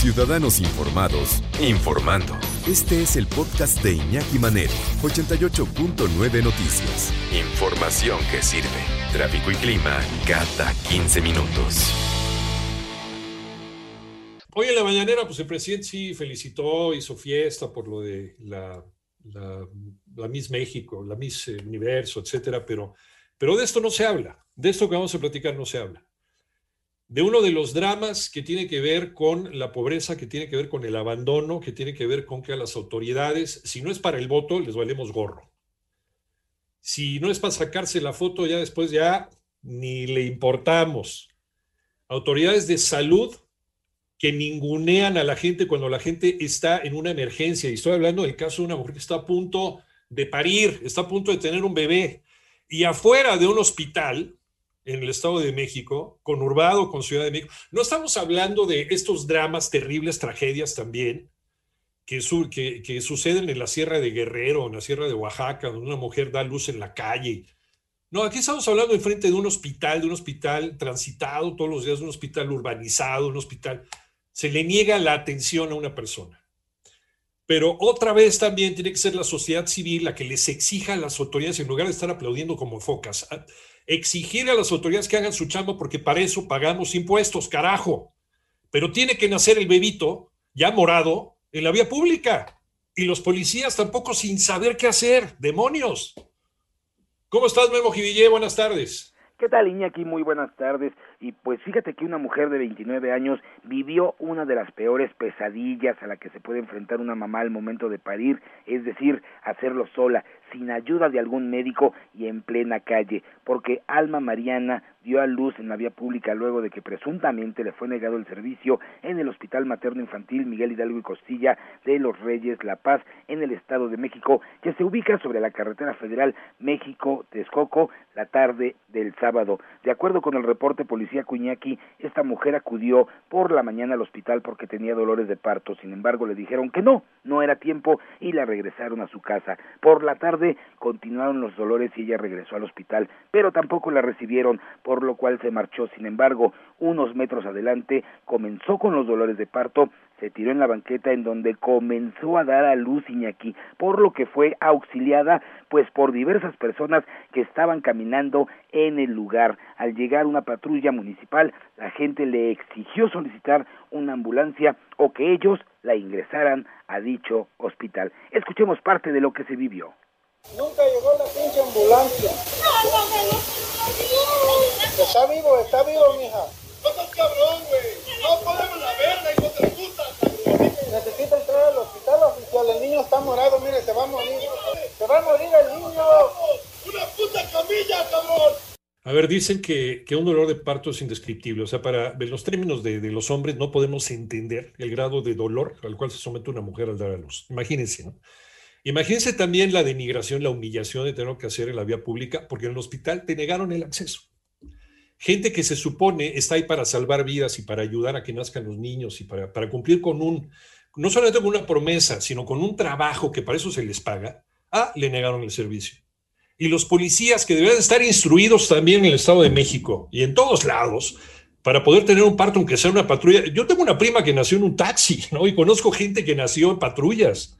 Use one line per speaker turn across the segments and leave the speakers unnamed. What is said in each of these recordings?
Ciudadanos informados, informando. Este es el podcast de Iñaki Manero, 88.9 Noticias. Información que sirve. Tráfico y clima cada 15 minutos.
Hoy en la mañanera, pues el presidente sí felicitó, hizo fiesta por lo de la, la, Miss México, la Miss Universo, etcétera, pero, pero de esto no se habla. De esto que vamos a platicar no se habla. De uno de los dramas que tiene que ver con la pobreza, que tiene que ver con el abandono, que tiene que ver con que a las autoridades, si no es para el voto, les valemos gorro. Si no es para sacarse la foto, ya después ya ni le importamos. Autoridades de salud que ningunean a la gente cuando la gente está en una emergencia. Y estoy hablando del caso de una mujer que está a punto de parir, está a punto de tener un bebé. Y afuera de un hospital en el Estado de México, conurbado con Ciudad de México, no estamos hablando de estos dramas, terribles tragedias también, que, su, que, que suceden en la Sierra de Guerrero, en la Sierra de Oaxaca, donde una mujer da luz en la calle. No, aquí estamos hablando enfrente de un hospital, de un hospital transitado todos los días, de un hospital urbanizado, un hospital se le niega la atención a una persona. Pero otra vez también tiene que ser la sociedad civil la que les exija a las autoridades, en lugar de estar aplaudiendo como focas, exigir a las autoridades que hagan su chamba porque para eso pagamos impuestos, carajo. Pero tiene que nacer el bebito ya morado en la vía pública. Y los policías tampoco sin saber qué hacer. ¡Demonios! ¿Cómo estás, Memo Jivillé? Buenas tardes.
¿Qué tal, Iñaki? Muy buenas tardes. Y pues fíjate que una mujer de 29 años vivió una de las peores pesadillas a la que se puede enfrentar una mamá al momento de parir, es decir, hacerlo sola, sin ayuda de algún médico y en plena calle, porque Alma Mariana dio a luz en la vía pública luego de que presuntamente le fue negado el servicio en el Hospital Materno Infantil Miguel Hidalgo y Costilla de Los Reyes La Paz en el Estado de México, que se ubica sobre la carretera federal México-Texcoco la tarde del sábado. De acuerdo con el reporte policía Cuñaki, esta mujer acudió por la mañana al hospital porque tenía dolores de parto, sin embargo le dijeron que no, no era tiempo y la regresaron a su casa. Por la tarde continuaron los dolores y ella regresó al hospital, pero tampoco la recibieron, por lo cual se marchó. Sin embargo, unos metros adelante comenzó con los dolores de parto, se tiró en la banqueta en donde comenzó a dar a luz Iñaki, por lo que fue auxiliada pues por diversas personas que estaban caminando en el lugar. Al llegar una patrulla municipal, la gente le exigió solicitar una ambulancia o que ellos la ingresaran a dicho hospital. Escuchemos parte de lo que se vivió.
Nunca llegó la pinche ambulancia. Está vivo, está vivo, mija.
No seas cabrón, güey. No podemos la verga, hijo de puta.
Necesita entrar al hospital oficial. El está morado, mire, se va a morir. Se va a morir el niño.
Una puta camilla, cabrón.
A ver, dicen que, que, un dolor de parto es indescriptible. O sea, para los términos de, de, los hombres no podemos entender el grado de dolor al cual se somete una mujer al dar a luz. Imagínense, ¿no? Imagínense también la denigración, la humillación de tener que hacer en la vía pública, porque en el hospital te negaron el acceso. Gente que se supone está ahí para salvar vidas y para ayudar a que nazcan los niños y para, para cumplir con un, no solamente con una promesa, sino con un trabajo que para eso se les paga, ah, le negaron el servicio. Y los policías que deberían estar instruidos también en el Estado de México y en todos lados, para poder tener un parto, aunque sea una patrulla. Yo tengo una prima que nació en un taxi, ¿no? Y conozco gente que nació en patrullas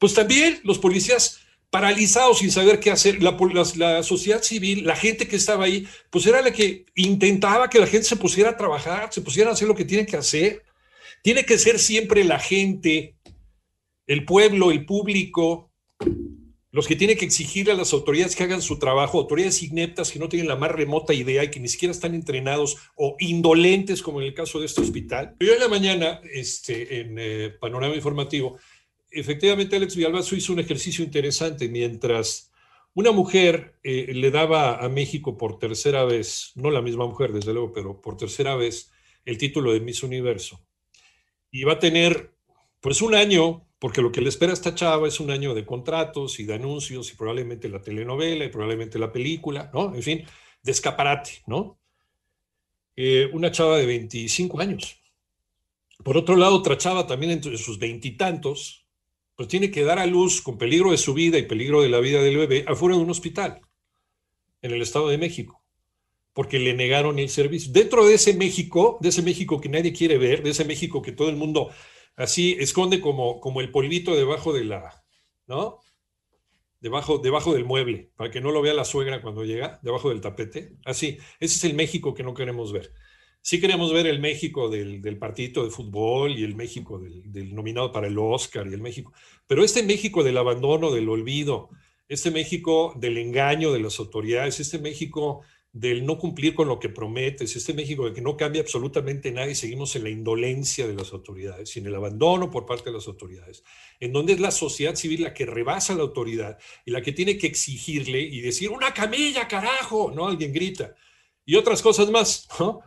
pues también los policías paralizados sin saber qué hacer, la, la, sociedad civil, la gente que estaba ahí, pues era la que intentaba que la gente se pusiera a trabajar, se pusiera a hacer lo que tiene que hacer. Tiene que ser siempre la gente, el pueblo, el público, los que tienen que exigir a las autoridades que hagan su trabajo, autoridades ineptas que no tienen la más remota idea y que ni siquiera están entrenados o indolentes, como en el caso de este hospital. Yo en la mañana, este, en eh, Panorama Informativo, efectivamente Alex Villalbazo hizo un ejercicio interesante mientras Una mujer eh, le daba a México por tercera vez, no la misma mujer, desde luego, pero por tercera vez, el título de Miss Universo. Y va a tener, pues, un año, porque lo que le espera a esta chava es un año de contratos y de anuncios y probablemente la telenovela y probablemente la película, ¿no? En fin, de escaparate, ¿no? Eh, una chava de 25 años. Por otro lado, otra chava también entre sus veintitantos, pues tiene que dar a luz con peligro de su vida y peligro de la vida del bebé afuera de un hospital en el Estado de México, porque le negaron el servicio. Dentro de ese México, de ese México que nadie quiere ver, de ese México que todo el mundo así esconde como, como el polvito debajo de la, ¿no? Debajo, debajo del mueble, para que no lo vea la suegra cuando llega, debajo del tapete. Así, ese es el México que no queremos ver. Sí queremos ver el México del, del partidito de fútbol y el México del, del, nominado para el Oscar y el México, pero este México del abandono, del olvido, este México del engaño de las autoridades, este México del no cumplir con lo que prometes, este México de que no cambia absolutamente nada y seguimos en la indolencia de las autoridades, en el abandono por parte de las autoridades, en donde es la sociedad civil la que rebasa la autoridad y la que tiene que exigirle y decir, una camilla, carajo, ¿no? Alguien grita. Y otras cosas más, ¿no?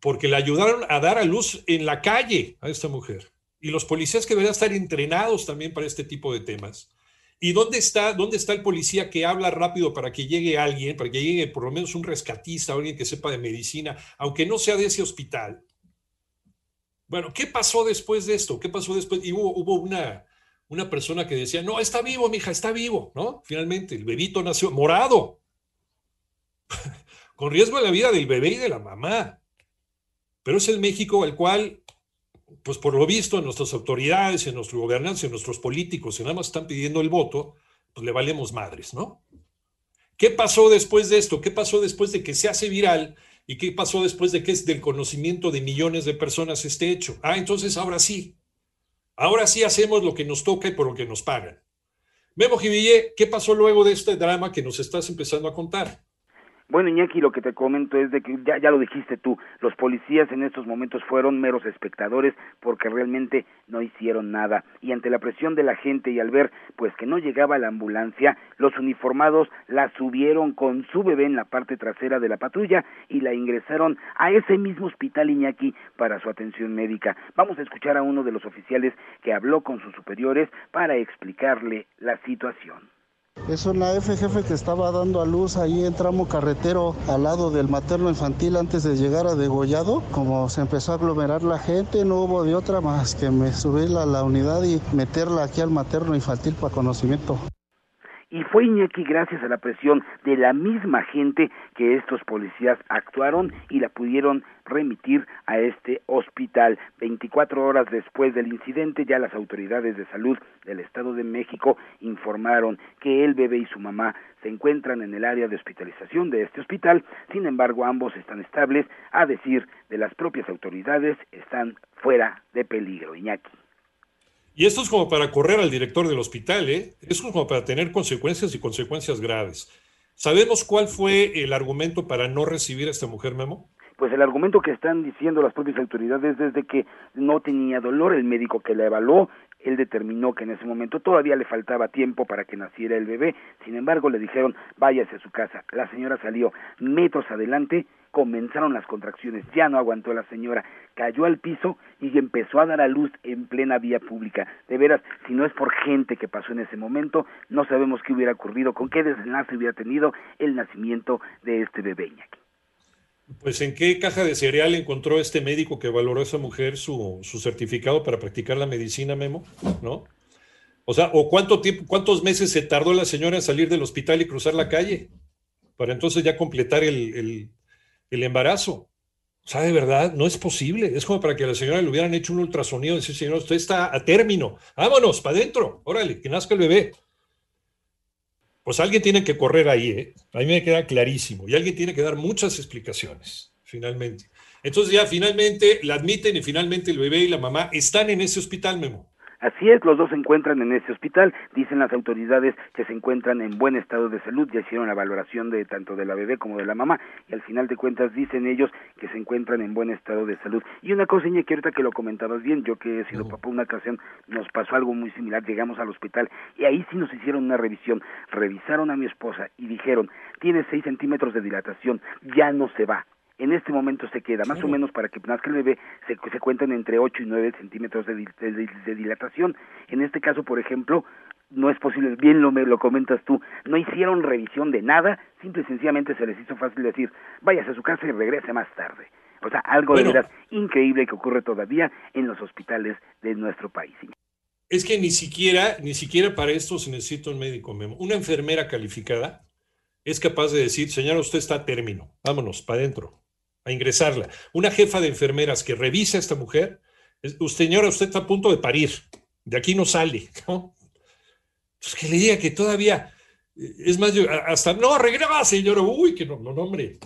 porque le ayudaron a dar a luz en la calle a esta mujer. Y los policías que deberían estar entrenados también para este tipo de temas. ¿Y dónde está, dónde está el policía que habla rápido para que llegue alguien, para que llegue por lo menos un rescatista, alguien que sepa de medicina, aunque no sea de ese hospital? Bueno, ¿qué pasó después de esto? ¿Qué pasó después? Y hubo, una, una persona que decía, no, está vivo, mija, está vivo, ¿no? Finalmente, el bebito nació morado, con riesgo de la vida del bebé y de la mamá. Pero es el México al cual, pues por lo visto, en nuestras autoridades, en nuestro gobernanza, en nuestros políticos, si nada más están pidiendo el voto, pues le valemos madres, ¿no? ¿Qué pasó después de esto? ¿Qué pasó después de que se hace viral? ¿Y qué pasó después de que es del conocimiento de millones de personas este hecho? Ah, entonces ahora sí. Ahora sí hacemos lo que nos toca y por lo que nos pagan. Memo Jiville, ¿qué pasó luego de este drama que nos estás empezando a contar?
Bueno, Iñaki, lo que te comento es de que ya, ya lo dijiste tú, los policías en estos momentos fueron meros espectadores porque realmente no hicieron nada. Y ante la presión de la gente y al ver pues que no llegaba la ambulancia, los uniformados la subieron con su bebé en la parte trasera de la patrulla y la ingresaron a ese mismo hospital Iñaki para su atención médica. Vamos a escuchar a uno de los oficiales que habló con sus superiores para explicarle la situación.
Es una F jefe que estaba dando a luz ahí en tramo carretero al lado del materno infantil antes de llegar a Degollado. Como se empezó a aglomerar la gente, no hubo de otra más que me subirla a la unidad y meterla aquí al materno infantil para conocimiento.
Y fue Iñaki gracias a la presión de la misma gente que estos policías actuaron y la pudieron remitir a este hospital. 24 horas después del incidente, ya las autoridades de salud del Estado de México informaron que el bebé y su mamá se encuentran en el área de hospitalización de este hospital. Sin embargo, ambos están estables, a decir de las propias autoridades, están fuera de peligro. Iñaki.
Y esto es como para correr al director del hospital, ¿eh? Es como para tener consecuencias y consecuencias graves. ¿Sabemos cuál fue el argumento para no recibir a esta mujer, Memo?
Pues el argumento que están diciendo las propias autoridades es de que no tenía dolor, el médico que la evaluó, él determinó que en ese momento todavía le faltaba tiempo para que naciera el bebé, sin embargo le dijeron váyase a su casa. La señora salió metros adelante, comenzaron las contracciones, ya no aguantó la señora, cayó al piso y empezó a dar a luz en plena vía pública. De veras, si no es por gente que pasó en ese momento, no sabemos qué hubiera ocurrido, con qué desenlace hubiera tenido el nacimiento de este bebé Iñaki.
Pues en qué caja de cereal encontró este médico que valoró a esa mujer su, su certificado para practicar la medicina, Memo, ¿no? O sea, o cuánto tiempo, cuántos meses se tardó la señora en salir del hospital y cruzar la calle para entonces ya completar el, el, el embarazo. O sea, de verdad, no es posible. Es como para que a la señora le hubieran hecho un ultrasonido y decir, señor, usted está a término. Vámonos, para adentro. Órale, que nazca el bebé. Pues alguien tiene que correr ahí, ¿eh? A mí me queda clarísimo. Y alguien tiene que dar muchas explicaciones, finalmente. Entonces ya finalmente la admiten y finalmente el bebé y la mamá están en ese hospital, Memo.
Así es, los dos se encuentran en ese hospital. Dicen las autoridades que se encuentran en buen estado de salud. Ya hicieron la valoración de tanto de la bebé como de la mamá. Y al final de cuentas dicen ellos que se encuentran en buen estado de salud. Y una cosa, que ahorita que lo comentabas bien, yo que he sido papá una ocasión, nos pasó algo muy similar. Llegamos al hospital y ahí sí nos hicieron una revisión. Revisaron a mi esposa y dijeron, tiene seis centímetros de dilatación, ya no se va en este momento se queda, más o menos para que nazca el bebé, se, se cuentan entre 8 y 9 centímetros de, de, dilatación. En este caso, por ejemplo, no es posible, bien lo, me, lo comentas tú, no hicieron revisión de nada, simple y sencillamente se les hizo fácil decir, váyase a su casa y regrese más tarde. O sea, algo de verdad increíble que ocurre todavía en los hospitales de nuestro país.
Es que ni siquiera, ni siquiera para esto se necesita un médico, Memo. Una enfermera calificada es capaz de decir, señora, usted está a término, vámonos, para adentro a ingresarla. Una jefa de enfermeras que revisa a esta mujer, usted, señora, usted está a punto de parir, de aquí no sale, ¿no? Pues que le diga que todavía, es más, hasta, no, regresa, señora, uy, que no, no, hombre.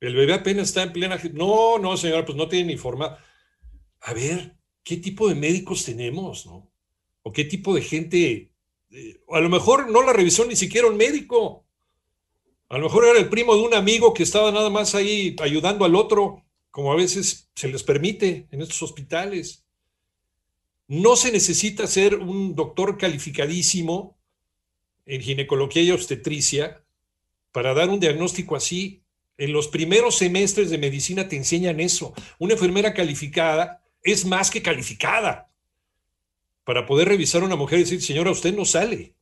El bebé apenas está en plena, no, no, señora, pues no tiene ni forma. A ver, ¿qué tipo de médicos tenemos, no? ¿O qué tipo de gente? Eh, a lo mejor no la revisó ni siquiera un médico. A lo mejor era el primo de un amigo que estaba nada más ahí ayudando al otro, como a veces se les permite en estos hospitales. No se necesita ser un doctor calificadísimo en ginecología y obstetricia para dar un diagnóstico así. En los primeros semestres de medicina te enseñan eso. Una enfermera calificada es más que calificada para poder revisar a una mujer y decir, señora, usted no sale.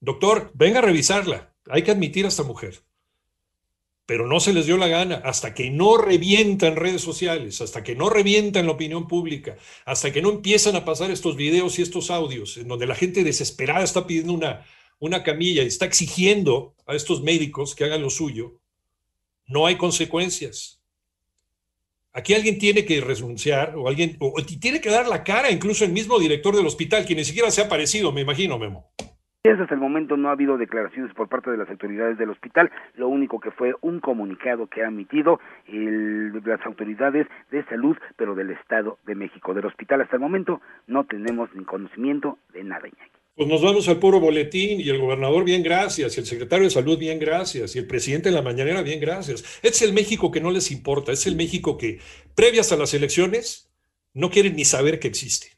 Doctor, venga a revisarla. Hay que admitir a esta mujer. Pero no se les dio la gana hasta que no revientan redes sociales, hasta que no revientan la opinión pública, hasta que no empiezan a pasar estos videos y estos audios en donde la gente desesperada está pidiendo una, una camilla y está exigiendo a estos médicos que hagan lo suyo, no hay consecuencias. Aquí alguien tiene que renunciar o alguien o tiene que dar la cara, incluso el mismo director del hospital, que ni siquiera se ha aparecido, me imagino, Memo.
Hasta el momento no ha habido declaraciones por parte de las autoridades del hospital, lo único que fue un comunicado que ha emitido las autoridades de salud, pero del Estado de México. Del hospital hasta el momento no tenemos ni conocimiento de nada, Iñaki.
Pues nos vamos al puro boletín y el gobernador, bien gracias, y el secretario de salud, bien gracias, y el presidente de la mañanera, bien gracias. Este es el México que no les importa, es el México que, previas a las elecciones, no quieren ni saber que existe.